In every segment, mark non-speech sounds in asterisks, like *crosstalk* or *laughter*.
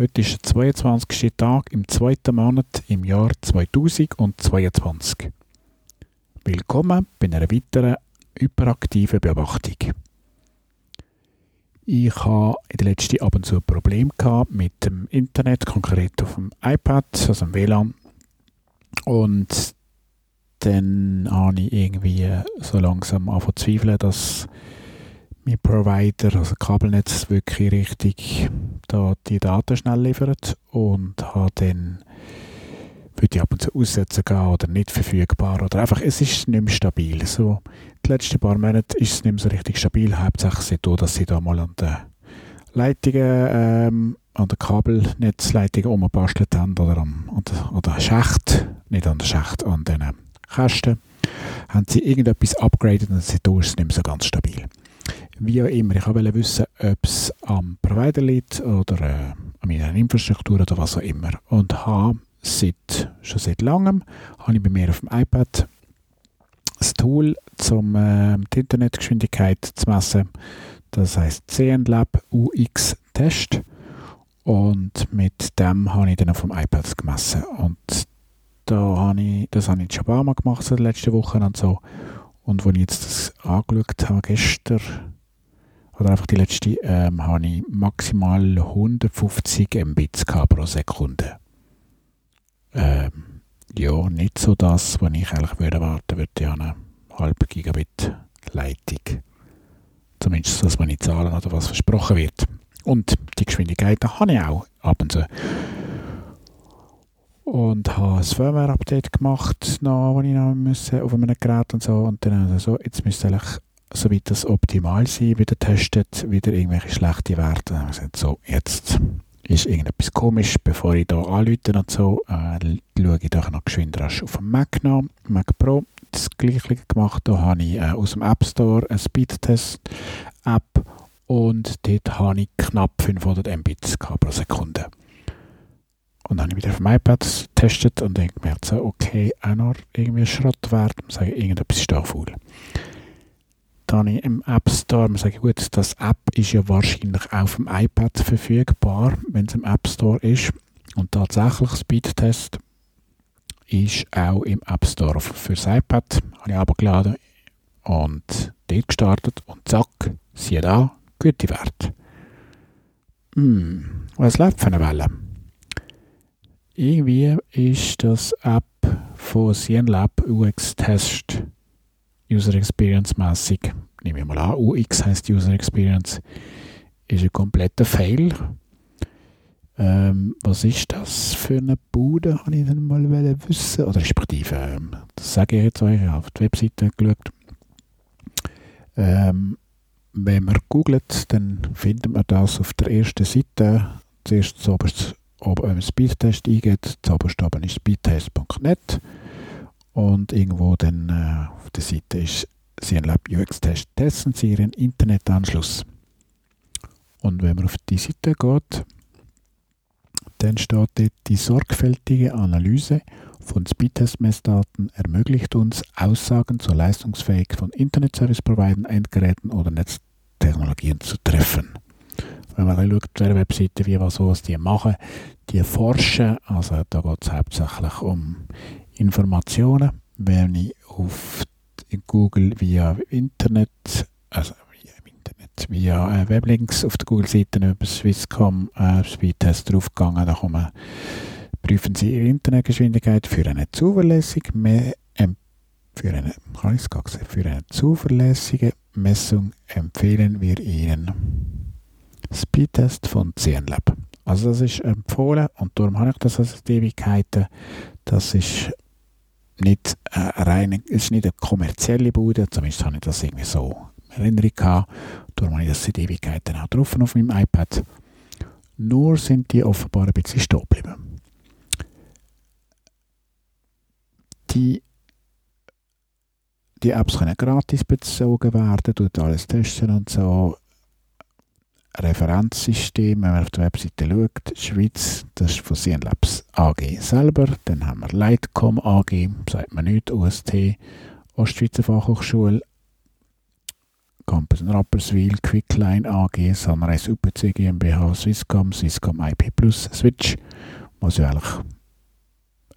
Heute ist der 22. Tag im zweiten Monat im Jahr 2022. Willkommen bei einer weiteren hyperaktiven Beobachtung. Ich habe in der letzten ab und zu ein Problem mit dem Internet, konkret auf dem iPad, also dem WLAN. Und dann habe ich irgendwie so langsam angefangen zu zweifeln, dass mein Provider, also Kabelnetz, wirklich richtig da die Daten schnell liefert und habe dann würde ich ab und zu aussetzen gehen oder nicht verfügbar oder einfach, es ist nicht mehr stabil. So, die letzten paar Monate ist es nicht mehr so richtig stabil, hauptsächlich so, dass sie da mal an den Leitungen, ähm, an der Kabelnetzleitung umbastelt haben oder am an der, an der Schacht, nicht an der Schacht, an den Kästen, haben sie irgendetwas upgraded und seitdem ist es nicht mehr so ganz stabil. Wie auch immer, ich wollte wissen, ob es am Provider liegt oder äh, an meiner Infrastruktur oder was auch immer. Und habe seit, schon seit langem habe ich bei mir auf dem iPad ein Tool, um äh, die Internetgeschwindigkeit zu messen. Das heißt CNLab UX Test. Und mit dem habe ich dann auf dem iPad gemessen. Und da habe ich, das habe ich schon ein paar Mal gemacht, so letzten Wochen und so. Und als ich jetzt das angeschaut habe, gestern, oder einfach die letzte, ähm, habe ich maximal 150 Mbits pro Sekunde. Ähm, ja, nicht so das, was ich eigentlich würde erwarten würde, ja eine halbe Gigabit Leitung. Zumindest das, was ich zahlen oder was versprochen wird. Und die Geschwindigkeit habe ich auch ab und zu. Und habe ein Firmware-Update gemacht, noch, wo ich noch müssen, auf einem Gerät und so. Und dann also so, jetzt müsste eigentlich, soweit das optimal sein, wieder testet, wieder irgendwelche schlechte Werte. Und dann gesagt, so, jetzt ist irgendetwas komisch, bevor ich hier anrufe und so, äh, schaue ich doch noch geschwind rasch auf dem Mac nach, Mac Pro, das gleiche gemacht, da habe ich äh, aus dem App Store eine Speedtest-App und dort habe ich knapp 500 Mbits pro Sekunde. Und dann habe ich wieder auf dem iPad getestet und dann gemerkt, so, okay, auch noch irgendwie Schrottwert, sage irgendetwas ist da faul dann im App Store, man sagt, gut, das App ist ja wahrscheinlich auch auf dem iPad verfügbar, wenn es im App Store ist. Und tatsächlich, Speedtest ist auch im App Store fürs iPad. Habe ich aber geladen und dort gestartet und zack, siehe da, gute Werte. Hm, was läuft für eine Welle? Irgendwie ist das App von CNLab UX Test User Experience mäßig, nehme ich mal an, UX heißt User Experience, ist ein kompletter Fail. Ähm, was ist das für eine Bude, habe ich dann mal wissen Oder respektive, ähm, das sage ich jetzt euch, auf die Webseite geschaut. Ähm, wenn man googelt, dann findet man das auf der ersten Seite. Zuerst zuoberst oben Speedtest eingeht, zuoberst oben ist speedtest.net und irgendwo dann äh, auf der Seite ist CNLab UX-Test. Testen Sie Ihren Internetanschluss. Und wenn man auf die Seite geht, dann steht dort, die sorgfältige Analyse von Speedtest-Messdaten ermöglicht uns, Aussagen zur Leistungsfähigkeit von Internet-Service-Providern, Endgeräten oder Netztechnologien zu treffen. Wenn man dann schaut der Webseite, wie was, was die machen, die forschen, also da geht es hauptsächlich um Informationen, wenn ich auf Google via Internet, also via Internet, via äh, Weblinks auf der Google-Seite über Swisscom äh, Speedtest draufgegangen, da kommen, prüfen Sie Ihre Internetgeschwindigkeit für eine zuverlässige, für eine, kann ich es für eine zuverlässige Messung empfehlen wir Ihnen Speedtest von CNLab. Also das ist empfohlen und darum habe ich das als Ewigkeiten. Das ist nicht äh, rein, ist nicht eine kommerzielle Bude, zumindest habe ich das irgendwie so in Erinnerung gehabt. Darum habe ich das seit Ewigkeiten auch drauf auf meinem iPad. Nur sind die offenbar ein bisschen stehen geblieben. Die, die Apps können gratis bezogen werden, tut alles testen und so. Referenzsystem, wenn man auf der Webseite schaut, Schweiz, das ist von CNLabs AG selber. Dann haben wir Lightcom AG, sagt man nicht, UST, Ostschweizer Fachhochschule, Campus in Rapperswil, Quickline AG, Sunrise UPC GmbH, Swisscom, Swisscom IP Plus, Switch, was ja eigentlich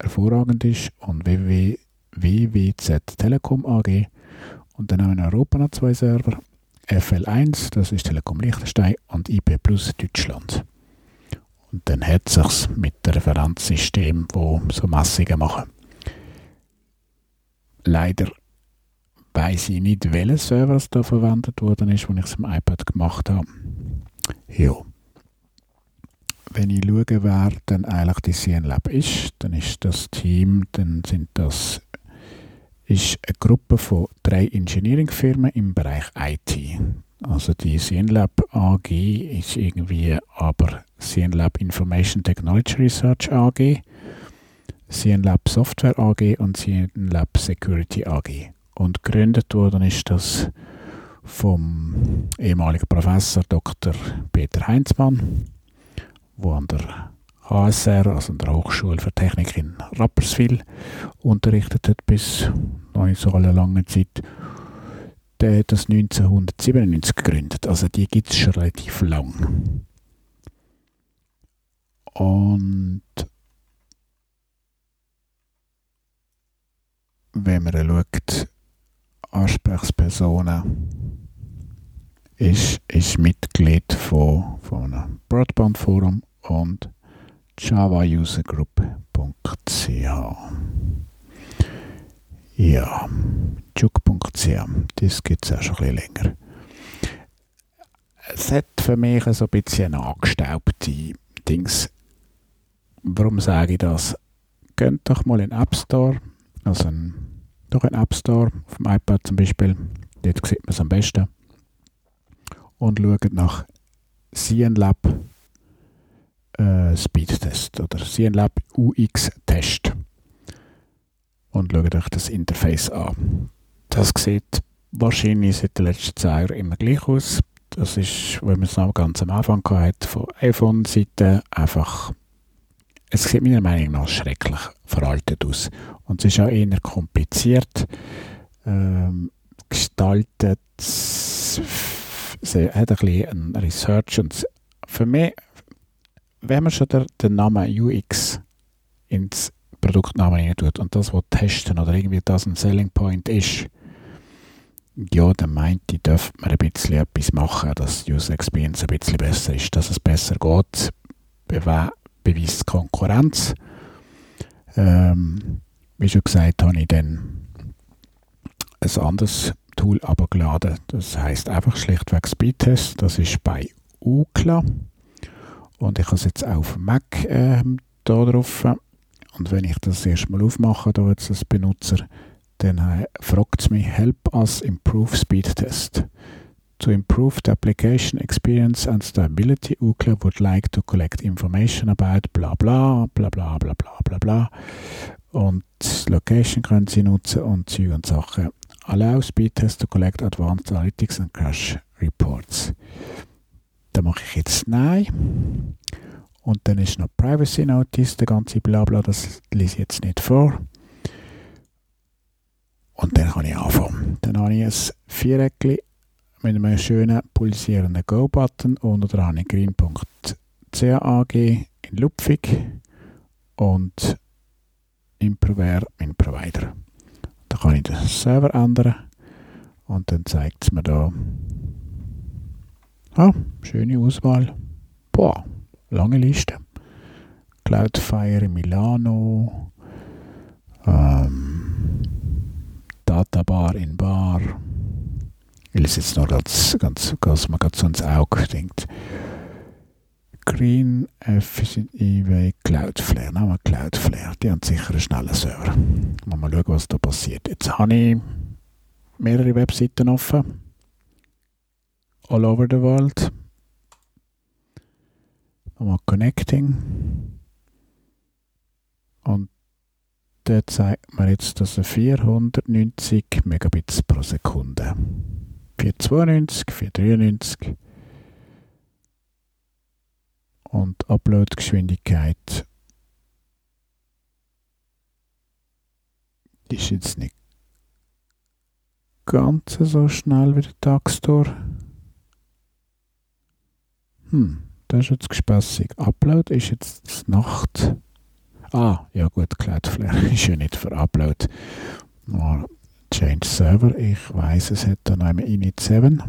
hervorragend ist, und WWZ Telekom AG. Und dann haben wir in Europa noch zwei Server, FL1, das ist Telekom Liechtenstein, und IP Plus Deutschland. Und dann hat es mit dem Referenzsystem, wo so Messungen machen. Leider weiß ich nicht, welcher Server es da verwendet worden ist, als ich es am iPad gemacht habe. Ja. Wenn ich schaue, wer dann eigentlich die CNLab ist, dann ist das Team, dann sind das ist eine Gruppe von drei Engineering-Firmen im Bereich IT. Also die CNLab AG ist irgendwie aber CNLab Information Technology Research AG, CNLab Software AG und CNLab Security AG. Und gegründet worden ist das vom ehemaligen Professor Dr. Peter Heinzmann, wo an der HSR, also der Hochschule für Technik in Rapperswil, unterrichtet hat bis noch nicht so eine lange Zeit. Der hat das 1997 gegründet, also die gibt es schon relativ lang. Und wenn man schaut, Ansprechpersonen ist, ist Mitglied von, von einem Broadband-Forum und javausergroup.ch. Ja, juk.ch, das gibt es auch schon ein bisschen länger. Es hat für mich so ein bisschen angestaubte Dings. Warum sage ich das? Geht doch mal in den App Store, also ein durch einen App Store, auf dem iPad zum Beispiel. Dort sieht man es am besten. Und schaut nach CNLab äh, Speedtest oder CNLab UX Test. Und schaut euch das Interface an. Das sieht wahrscheinlich seit den letzten zwei Jahren immer gleich aus. Das ist, wenn man es noch ganz am Anfang hatte, von iPhone-Seite einfach es sieht meiner Meinung nach schrecklich veraltet aus. Und es ist auch eher kompliziert ähm, gestaltet. Es hat ein bisschen ein Research. Und für mich, wenn man schon den, den Namen UX ins Produktnamen rein tut und das was testen oder irgendwie das ein Selling Point ist, ja, dann meint ich, dürfte man ein bisschen etwas machen, dass die User Experience ein bisschen besser ist, dass es besser geht beweist Konkurrenz. Ähm, wie schon gesagt, habe ich dann ein anderes Tool abgeladen. Das heißt einfach schlichtweg Speedtest. Das ist bei UCLA. Und ich habe es jetzt auf Mac äh, da drauf. Und wenn ich das erstmal aufmache, da jetzt als Benutzer, dann äh, fragt es mich, help us improve Speedtest. To improve the application experience and stability, UCLA would like to collect information about bla bla, bla bla bla bla bla bla. Und Location können Sie nutzen und Zeug und Sachen. Allow Speedtest to collect advanced analytics and crash reports. Da mache ich jetzt Nein. Und dann ist noch Privacy Notice, der ganze Blabla, das lese ich jetzt nicht vor. Und dann kann ich anfangen. Dann habe ich ein Viereckchen mit einem schönen pulsierenden Go-Button unter der habe ich green.cag in Lupfig und Improver mein Provider. Da kann ich den Server ändern und dann zeigt es mir da ah, schöne Auswahl. Boah, lange Liste. Cloudfire in Milano, ähm, Databar in Bar, weil es jetzt noch ganz, ganz, ganz man so ins Auge denkt. Green eBay Cloudflare. Nehmen wir Cloudflare. Die haben sicher einen schnellen Server. Mal schauen, was da passiert. Jetzt habe ich mehrere Webseiten offen. All over the world. Mal Connecting. Und der zeigt mir jetzt, dass er 490 Megabits pro Sekunde 492, 493 und Upload-Geschwindigkeit ist jetzt nicht ganz so schnell wie der Tagstore. Hm, das ist jetzt gespässig. Upload ist jetzt Nacht. Ah, ja gut, Cloudflare *laughs* ist ja nicht für Upload. Nur Change Server, ich weiß, es hat da noch einmal Init 7.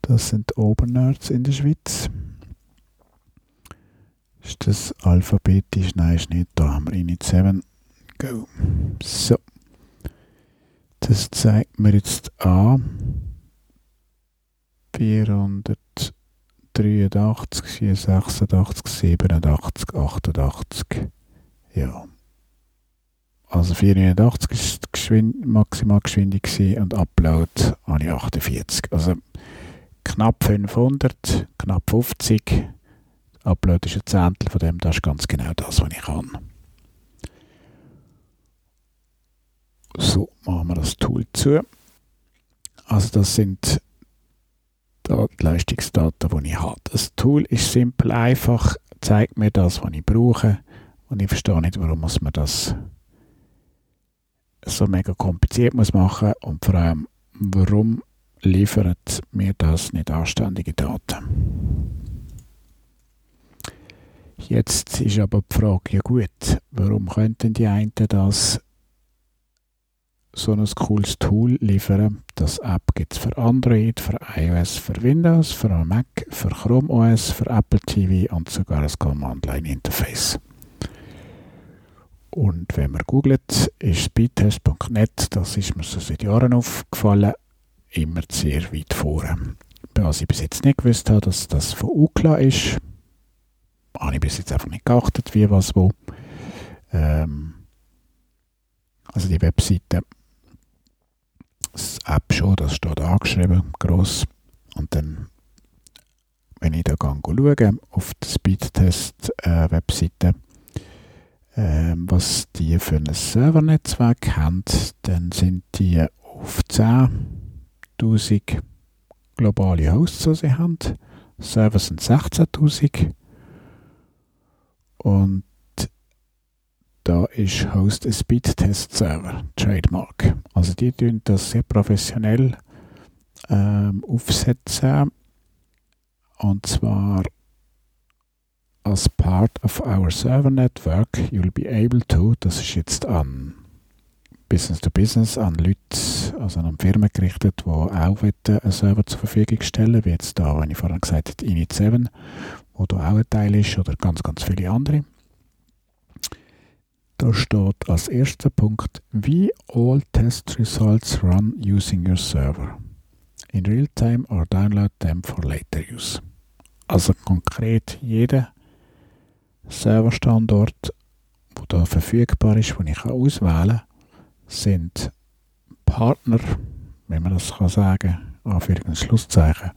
Das sind Obernerds in der Schweiz. Ist das alphabetisch? Nein, ist nicht. Da haben wir Init 7. Go. So. Das zeigt mir jetzt an. 483, 486, 87, 88. Ja. Also 489 ist die Geschwind Maximalgeschwindigkeit und Upload habe ich 48. Also knapp 500, knapp 50. Upload ist ein Zehntel von dem, das ist ganz genau das, was ich kann. So, machen wir das Tool zu. Also das sind Leistungsdaten, die ich habe. Das Tool ist simpel, einfach, zeigt mir das, was ich brauche. Und ich verstehe nicht, warum muss man das so mega kompliziert muss machen und vor allem, warum liefert mir das nicht anständige Daten? Jetzt ist aber die Frage, ja gut, warum könnten die einen das so ein cooles Tool liefern? Das App gibt es für Android, für iOS, für Windows, für Mac, für Chrome OS, für Apple TV und sogar ein Command-Line-Interface. Und wenn man googelt, ist speedtest.net, das ist mir so seit Jahren aufgefallen, immer sehr weit vorne. Was ich bis jetzt nicht gewusst habe, dass das von UCLA ist, habe ich bis jetzt einfach nicht geachtet, wie, was, wo. Ähm, also die Webseite, das App schon, das steht angeschrieben, gross. Und dann, wenn ich da schaue, auf der Speedtest-Webseite, äh, ähm, was die für ein Servernetzwerk haben, dann sind die auf 10.000 globale Hosts, die sie haben. Server sind 16.000. Und da ist Host ein Speedtest Server, Trademark. Also die tun das sehr professionell ähm, aufsetzen. Und zwar as part of our server network, you'll be able to, das ist jetzt an Business to Business, an Leute, also an Firmen gerichtet, die auch einen Server zur Verfügung stellen, wie jetzt da, wenn ich vorhin gesagt habe, Init 7, wo da auch ein Teil ist, oder ganz, ganz viele andere. Da steht als erster Punkt, wie all test results run using your server. In real time or download them for later use. Also konkret jeder Serverstandort, wo da verfügbar ist, den ich auswählen kann, sind Partner, wenn man das kann sagen, Anführungs- und Schlusszeichen,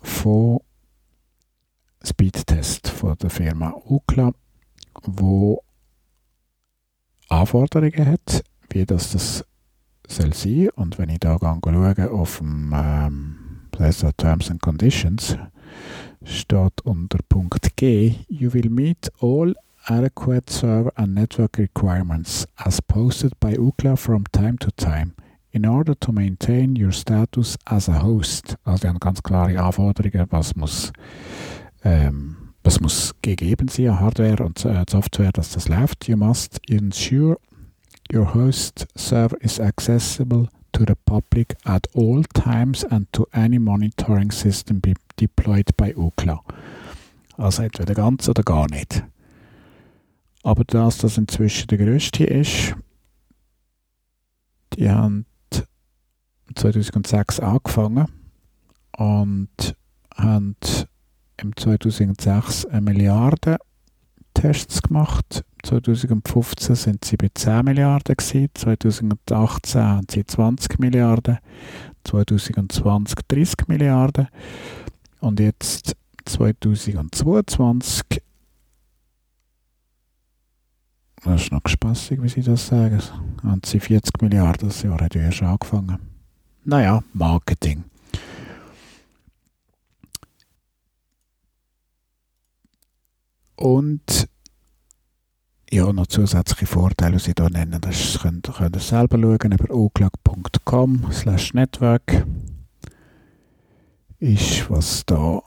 von Speedtest von der Firma UCLA, wo Anforderungen hat, wie das, das soll sein. Und wenn ich da schaue auf dem ähm, Terms and Conditions, steht unter Punkt G, you will meet all adequate server and network requirements as posted by UCLA from time to time in order to maintain your status as a host. Also die haben ganz klare Anforderungen, was muss, ähm, was muss gegeben sein, Hardware und äh, Software, dass das läuft. You must ensure your host server is accessible to the public at all times and to any monitoring system be deployed by UCLA. Also entweder ganz oder gar nicht. Aber dass das inzwischen der größte ist, die haben 2006 angefangen und haben im 2006 eine Milliarde Tests gemacht. 2015 sind sie bei 10 Milliarden gewesen, 2018 haben sie 20 Milliarden, 2020 30 Milliarden und jetzt 2022 das ist noch spaßig, wie sie das sagen. Haben sie 40 Milliarden, das Jahr hat ja erst angefangen. Naja, Marketing. Und ja, noch zusätzliche Vorteile, die sie hier nennen. Das könnt, könnt ihr selber schauen über oclag.com slash network ist, was da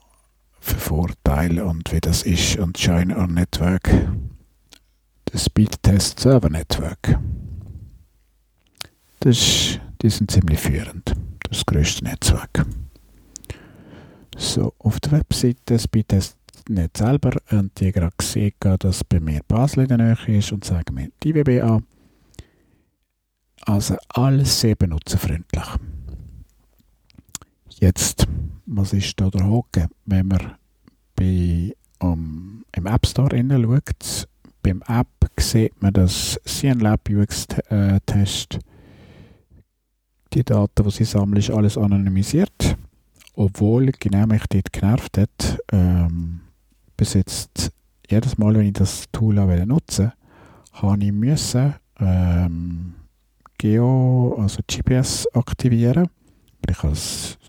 für Vorteile und wie das ist und Join Our Network, das Speedtest Server Network. Das, die sind ziemlich führend. Das ist das größte Netzwerk. So, auf der Webseite Speedtest nicht selber und die gerade gesehen, dass bei mir Basel in der Nähe ist und sagen mir die IWB an. Also alles sehr benutzerfreundlich. Jetzt, was ist da der Haken? Wenn man bei, um, im App Store schaut, beim App sieht man, dass CNLab UX-Test die Daten, die sie sammeln, ist alles anonymisiert. Obwohl genau mich dort genervt hat, ähm, bis jetzt jedes Mal, wenn ich das Tool nutze, habe ich müssen, ähm, Geo, also GPS aktivieren. Ich habe es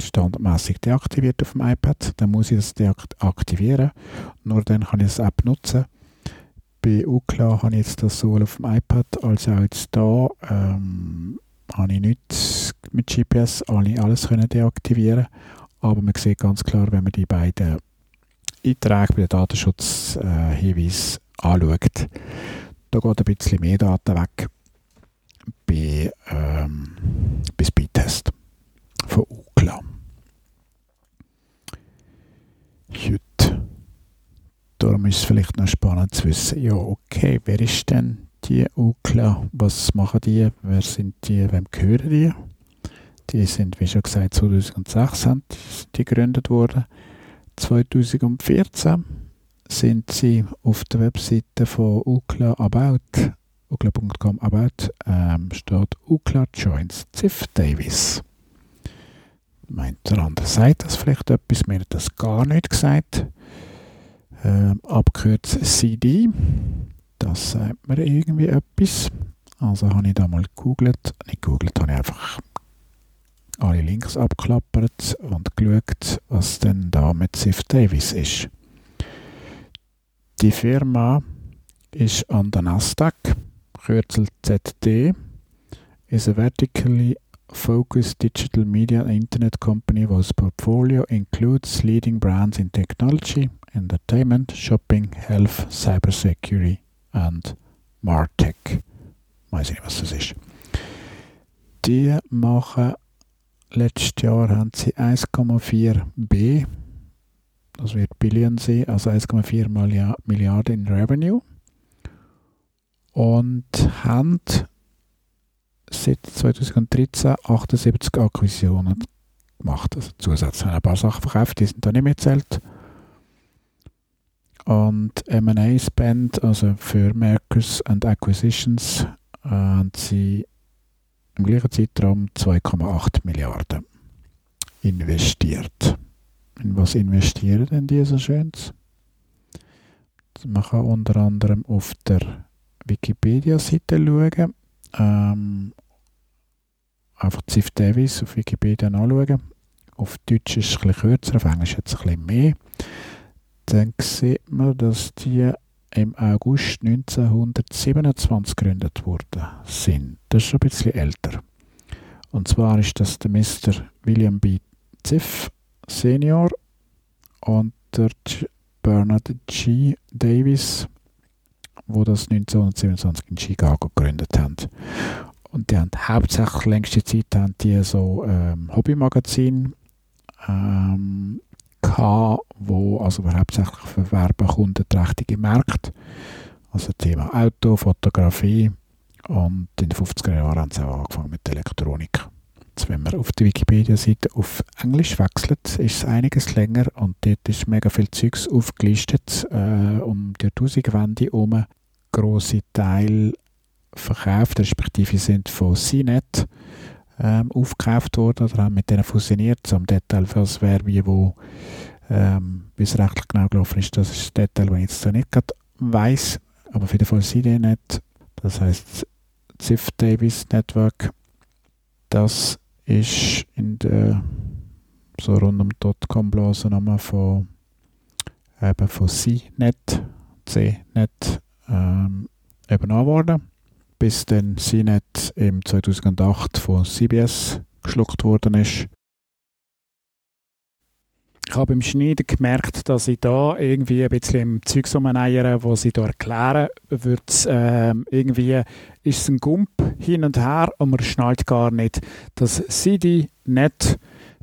standardmäßig deaktiviert auf dem iPad, dann muss ich das deaktivieren. Nur dann kann ich das App nutzen. Bei UCLA habe ich jetzt das sowohl auf dem iPad als auch jetzt da ähm, habe ich nichts mit GPS alles können deaktivieren aber man sieht ganz klar, wenn man die beiden Einträge bei den Datenschutzhinweisen anschaut, da geht ein bisschen mehr Daten weg bei, ähm, bei Speedtest von UCLA. Gut. Darum ist es vielleicht noch spannend zu wissen, ja okay, wer ist denn die UCLA? Was machen die? Wer sind die? Wem gehören die? Die sind, wie schon gesagt, 2006 sind die gegründet worden. 2014 sind sie auf der Webseite von UCLA About, ukla.com About, ähm, steht UCLA Joins Ziff Davis. Meint der andere sagt das vielleicht etwas, mir hat das gar nicht gesagt. Ähm, abkürzt CD, das sagt mir irgendwie etwas. Also habe ich da mal gegoogelt. Nicht gegoogelt, habe ich einfach alle Links abklappert und geschaut, was denn da mit Ziff Davis ist. Die Firma ist an der Nasdaq, Kürzel ZD, is a vertically focused digital media and internet company whose portfolio includes leading brands in technology, entertainment, shopping, health, cybersecurity and Martech. Weiß ich nicht, was das ist. Die machen letztes Jahr haben sie 1,4 B, das wird Billion sein, also 1,4 Milliarden in Revenue und haben seit 2013 78 Akquisitionen gemacht. Also zusätzlich haben ein paar Sachen verkauft, die sind da nicht mehr zählt. Und M&A Spend, also für Merkers and Acquisitions, haben sie im gleichen Zeitraum 2,8 Milliarden investiert. In was investieren denn die so Schönes? Man kann unter anderem auf der Wikipedia-Seite schauen. Ähm, einfach Ziff Davis auf Wikipedia anschauen. Auf Deutsch ist es ein bisschen kürzer, auf Englisch jetzt ein bisschen mehr. Dann sieht man, dass die im August 1927 gegründet worden sind. Das ist schon ein bisschen älter. Und zwar ist das der Mr. William B. Ziff Senior und der Bernard G. Davis, wo das 1927 in Chicago gegründet haben. Und die haben hauptsächlich längste Zeit haben die so ähm, Hobbymagazin ähm, gehabt, wo also hauptsächlich für werbekundenträchtige Märkte, also Thema Auto, Fotografie und in den 50er Jahren haben sie auch angefangen mit Elektronik. Jetzt, wenn man auf der Wikipedia-Seite auf Englisch wechselt, ist es einiges länger und dort ist mega viel Zeugs aufgelistet äh, um die Jahrtausendwende herum. Grosse Teile verkauft, respektive sind von CNET ähm, aufgekauft worden oder haben mit denen fusioniert. Zum Detail, was wer wie wo, ähm, es rechtlich genau gelaufen ist, das ist ein Detail, das ich jetzt nicht gerade weiss. Aber auf jeden Fall CDNet, das heißt Ziff Davis Network, das ist in der so rund um Dotcom-Blase nochmal von eben von CNET, CNET ähm, übernommen worden, bis dann CNET im 2008 von CBS geschluckt worden ist. Ich habe beim Schneiden gemerkt, dass ich da irgendwie ein bisschen im Zeug umeiere, wo sie da erklären, wird äh, irgendwie ist es ein Gump hin und her und man schnallt gar nicht, dass CD nicht,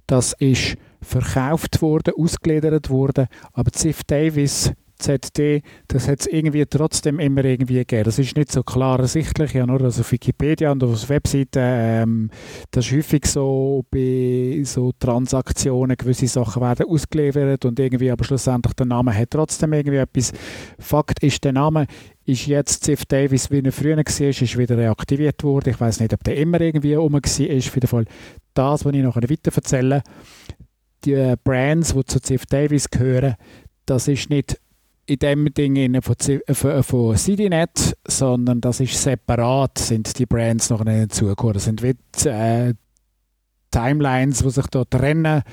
das ist verkauft worden, ausgegliedert worden, aber Ziff Davis ZD, das hat es irgendwie trotzdem immer irgendwie gegeben. Das ist nicht so klar ersichtlich. Ja, nur also auf Wikipedia und auf Webseiten, ähm, das ist häufig so bei so Transaktionen, gewisse Sachen werden ausgeliefert und irgendwie, aber schlussendlich der Name hat trotzdem irgendwie etwas. Fakt ist, der Name ist jetzt Ziff Davis, wie er früher war, ist wieder reaktiviert worden. Ich weiß nicht, ob der immer irgendwie rum war. Auf jeden Fall das, was ich noch weiter erzähle, die Brands, die zu Ziff Davis gehören, das ist nicht in dem Ding von, von, von CityNet, sondern das ist separat, sind die Brands noch nicht hinzugekommen. Das sind wie äh, Timelines, die sich dort trennen.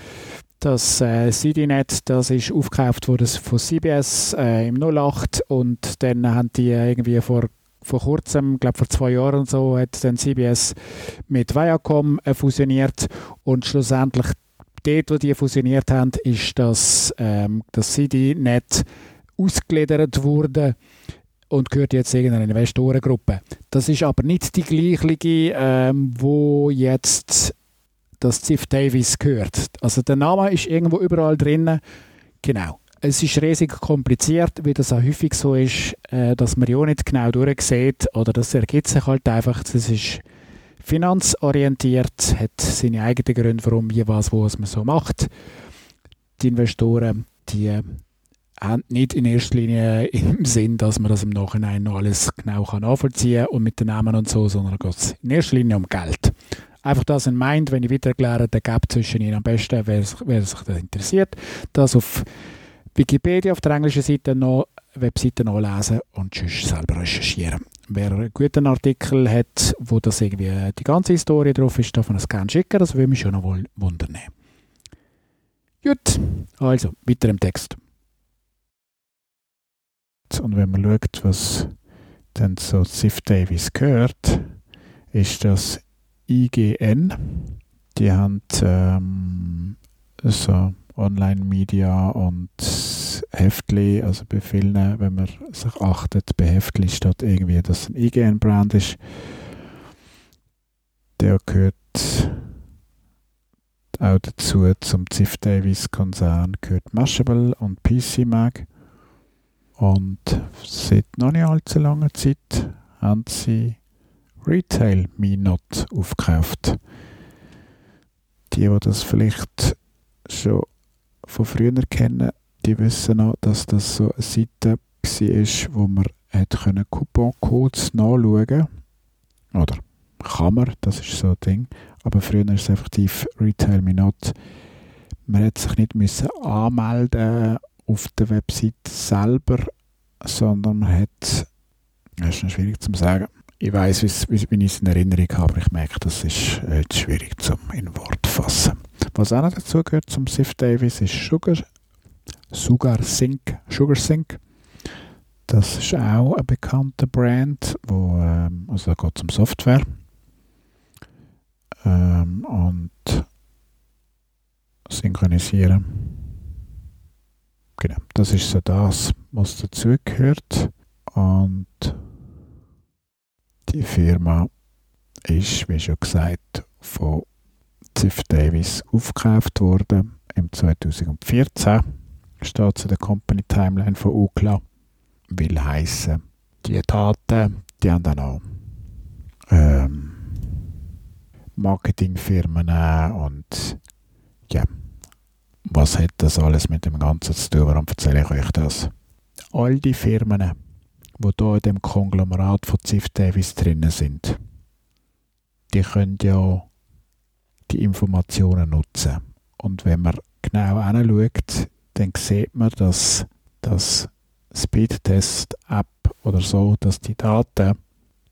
Das äh, CityNet, das ist aufgekauft worden von CBS äh, im 08 und dann haben die irgendwie vor vor kurzem, glaube vor zwei Jahren und so, hat dann CBS mit Viacom äh, fusioniert und schlussendlich dort, wo die fusioniert haben, ist das, ähm, das CityNet ausgegliedert wurde und gehört jetzt irgendeiner Investorengruppe. Das ist aber nicht die gleiche, ähm, wo jetzt das Ziff Davis gehört. Also der Name ist irgendwo überall drin. Genau. Es ist riesig kompliziert, wie das auch häufig so ist, äh, dass man ja nicht genau durchsieht oder das ergibt sich halt einfach. Das ist finanzorientiert, hat seine eigenen Gründe, warum, wie, was, wo man so macht. Die Investoren, die haben nicht in erster Linie im Sinn, dass man das im Nachhinein noch alles genau nachvollziehen kann und mit den Namen und so, sondern geht es in erster Linie um Geld. Einfach das in Mind, wenn ich wieder erkläre, der Gap zwischen ihnen am besten, wer, wer sich das interessiert, das auf Wikipedia auf der englischen Seite noch Webseite nachlesen und sonst selber recherchieren. Wer einen guten Artikel hat, wo das irgendwie die ganze Historie drauf ist, darf man es gerne schicken, das würde mich schon noch wohl wundern. Gut, also weiter im Text. Und wenn man schaut, was dann so Ziff Davis gehört, ist das IGN. Die haben ähm, so Online-Media und Heftli, also bei vielen, wenn man sich achtet, bei Heftli steht irgendwie, dass es ein IGN-Brand ist. Der gehört auch dazu zum Ziff Davis Konzern gehört Mashable und PC Mag. Und seit noch nicht allzu langer Zeit haben sie Retail Minot aufgekauft. Die, die das vielleicht schon von früher kennen, die wissen noch, dass das so eine Seite war, wo man hat Coupon-Codes nachschauen konnte. Oder kann man, das ist so ein Ding. Aber früher ist es effektiv Retail Minot. Man hat sich nicht müssen anmelden auf der Website selber, sondern man hat, das ist noch schwierig zu sagen, ich weiß, wie, ich es in Erinnerung habe, aber ich merke, das ist äh, schwierig zum in Wort fassen. Was auch noch dazu gehört zum Sif Davis ist Sugar, Sugar Sync, Sugar Sync. Das ist auch ein bekannter Brand, wo, ähm, also da geht es um Software. Ähm, und synchronisieren. Genau, das ist so das, was dazugehört. Und die Firma ist, wie schon gesagt, von Ziff Davis aufgekauft worden im 2014. Steht zu der Company Timeline von UCLA. Will heißen, die Daten, die haben dann auch ähm, Marketingfirmen und ja, was hat das alles mit dem Ganzen zu tun? Warum erzähle ich euch das? All die Firmen, die hier in dem Konglomerat von Ziff Davis drin sind, die können ja die Informationen nutzen. Und wenn man genau hinschaut, dann sieht man, dass das Speedtest-App oder so, dass die Daten,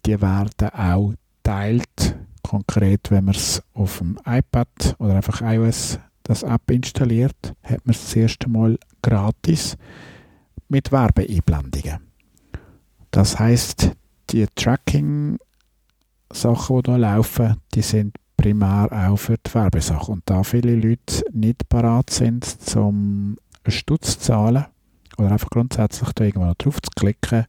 die werden auch teilt. Konkret, wenn man es auf dem iPad oder einfach iOS das App installiert, hat man es das erste Mal gratis mit Werbeeinblendungen. Das heißt, die Tracking-Sachen, die da laufen, die sind primär auch für die Werbesache. Und da viele Leute nicht parat sind, zum Stutz zu zahlen oder einfach grundsätzlich da irgendwo drauf zu klicken,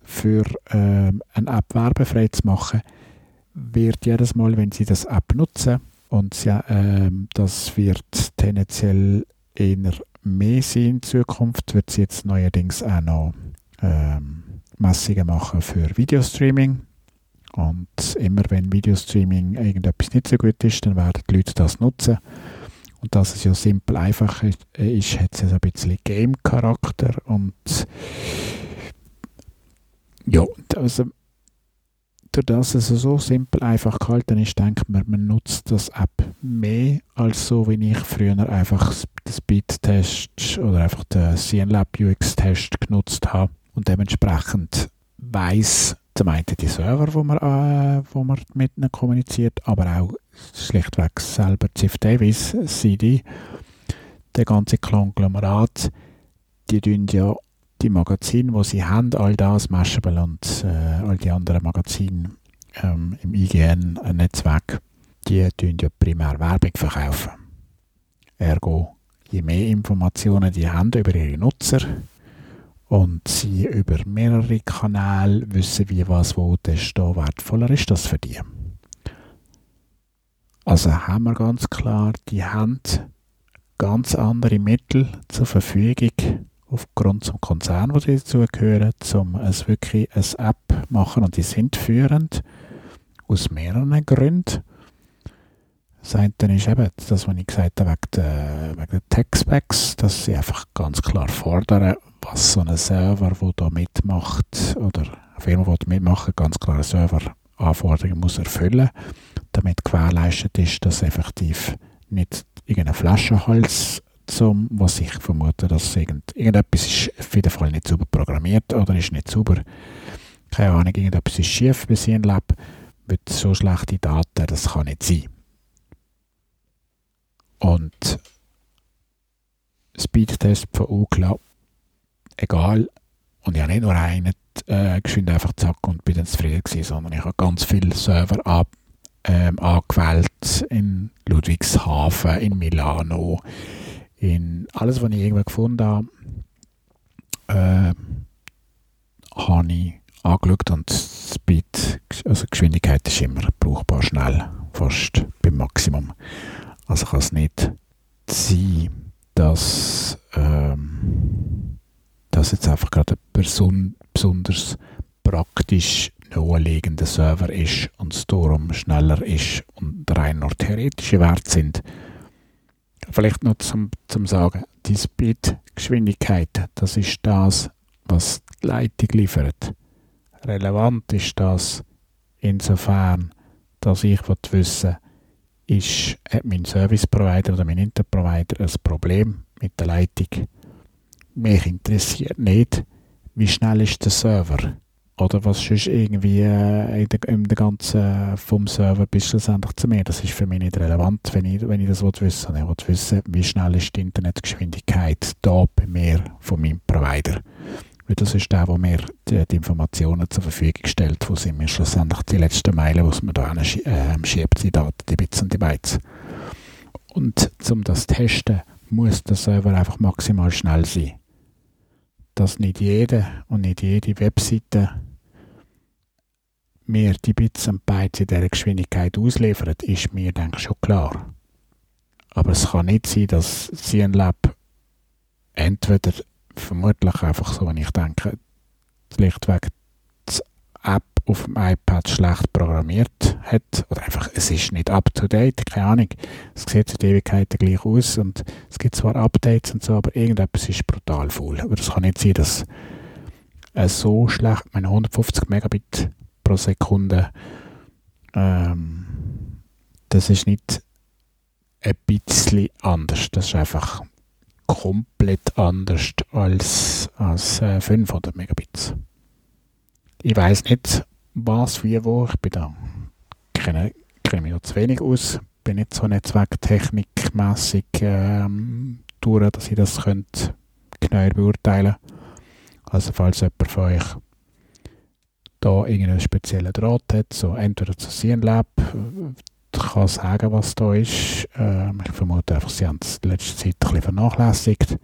für ähm, eine App werbefrei zu machen, wird jedes Mal, wenn Sie das App nutzen, und ja, ähm, das wird tendenziell eher mehr sein in Zukunft, wird sie jetzt neuerdings auch noch ähm, Messungen machen für Videostreaming. Und immer wenn Videostreaming irgendetwas nicht so gut ist, dann werden die Leute das nutzen. Und dass es ja simpel einfach ist, ist hat es ein bisschen Game-Charakter. Und ja, also durch das es so simpel einfach gehalten ist, denkt man, man nutzt das App mehr als so, wie ich früher einfach den Speed-Test oder einfach den CNLab UX-Test genutzt habe und dementsprechend weiß zum einen die Server, wo man, äh, wo man mit ihnen kommuniziert, aber auch schlichtweg selber Ziff Davis, CD, der ganze Konglomerat, die tun ja die Magazine, die sie haben, all das, Mashable und äh, all die anderen Magazine ähm, im IGN-Netzwerk, die tun ja primär Werbung verkaufen. Ergo, je mehr Informationen die haben über ihre Nutzer und sie über mehrere Kanäle wissen, wie was wo, desto wertvoller ist das für die. Also haben wir ganz klar, die haben ganz andere Mittel zur Verfügung, aufgrund zum Konzern, wo sie dazugehören, um es wirklich eine App machen und die sind führend aus mehreren Gründen. Das eine ist eben das, was ich gesagt habe, wegen der Tech-Specs, dass sie einfach ganz klar fordern, was so ein Server, der da mitmacht, oder eine Firma, die da mitmacht, ganz klar Server-Anforderungen muss erfüllen, damit gewährleistet ist, dass effektiv nicht irgendein Flaschenhals zum, was ich vermute, dass irgend, irgendetwas ist auf jeden Fall nicht sauber programmiert oder ist nicht sauber. Keine Ahnung, irgendetwas ist schief bei einem Lab mit so schlechten Daten, das kann nicht sein. Und Speedtest von UCLA, egal, und ich habe nicht nur einen äh, geschwind einfach zack und bin dann zufrieden gewesen, sondern ich habe ganz viele Server ab, ähm, angewählt in Ludwigshafen, in Milano, in alles, was ich irgendwo gefunden habe, äh, habe ich angeschaut und Speed, also Geschwindigkeit ist immer brauchbar schnell, fast beim Maximum. Also kann es nicht sein, dass, ähm, dass jetzt einfach gerade ein besonders praktisch naheliegender Server ist und es darum schneller ist und rein nur theoretische Werte sind, Vielleicht noch zum, zum Sagen, die Speed-Geschwindigkeit, das ist das, was die Leitung liefert. Relevant ist das insofern, dass ich wissen ist, hat mein Service Provider oder mein Internet Provider ein Problem mit der Leitung. Mich interessiert nicht, wie schnell ist der Server oder was sonst irgendwie äh, in, der, in der ganzen äh, vom Server bis schlussendlich zu mir. Das ist für mich nicht relevant, wenn ich, wenn ich das wissen will. Ich will wissen, wie schnell ist die Internetgeschwindigkeit da bei mir von meinem Provider. Weil das ist der, der mir die, die, Informationen zur Verfügung stellt, wo sind mir schlussendlich die letzten Meilen, was man da schiebt, die Daten, die Bits und die Bytes. Und um das zu testen, muss der Server einfach maximal schnell sein dass nicht jede und nicht jede Webseite mir die Bits und Bytes in dieser Geschwindigkeit ausliefert, ist mir, denke schon klar. Aber es kann nicht sein, dass CNLab entweder vermutlich einfach so, wenn ich denke, schlichtweg auf dem iPad schlecht programmiert hat oder einfach, es ist nicht up to date, keine Ahnung. Es sieht seit Ewigkeiten gleich aus und es gibt zwar Updates und so, aber irgendetwas ist brutal faul. Aber es kann nicht sein, dass es so schlecht, meine 150 Megabit pro Sekunde, ähm, das ist nicht ein bisschen anders, das ist einfach komplett anders als, als äh, 500 Megabits. Ich weiß nicht, was, wie, wo. Ich bin da, kenne, kenne mich noch zu wenig aus. Bin nicht so netzwerktechnikmässig ähm, durch, dass ich das genauer beurteilen Also falls jemand von euch da irgendeinen speziellen Draht hat, so entweder zu CNLab, kann sagen, was da ist. Ähm, ich vermute einfach, sie haben es in letzter Zeit ein bisschen vernachlässigt,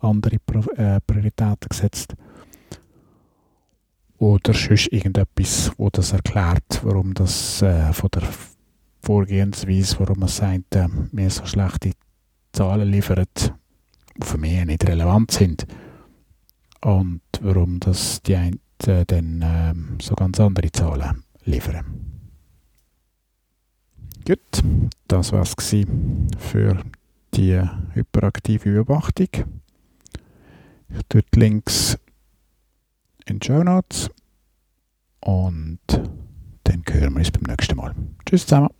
andere Pro äh, Prioritäten gesetzt. Oder sonst irgendetwas, wo das erklärt, warum das äh, von der Vorgehensweise, warum man sagt, äh, wir so schlechte Zahlen liefern, die für mich nicht relevant sind. Und warum das die einen äh, dann äh, so ganz andere Zahlen liefern. Gut, das war es für die hyperaktive Beobachtung. Ich tue die Links in Show Notes und dann hören wir uns beim nächsten Mal. Tschüss zusammen.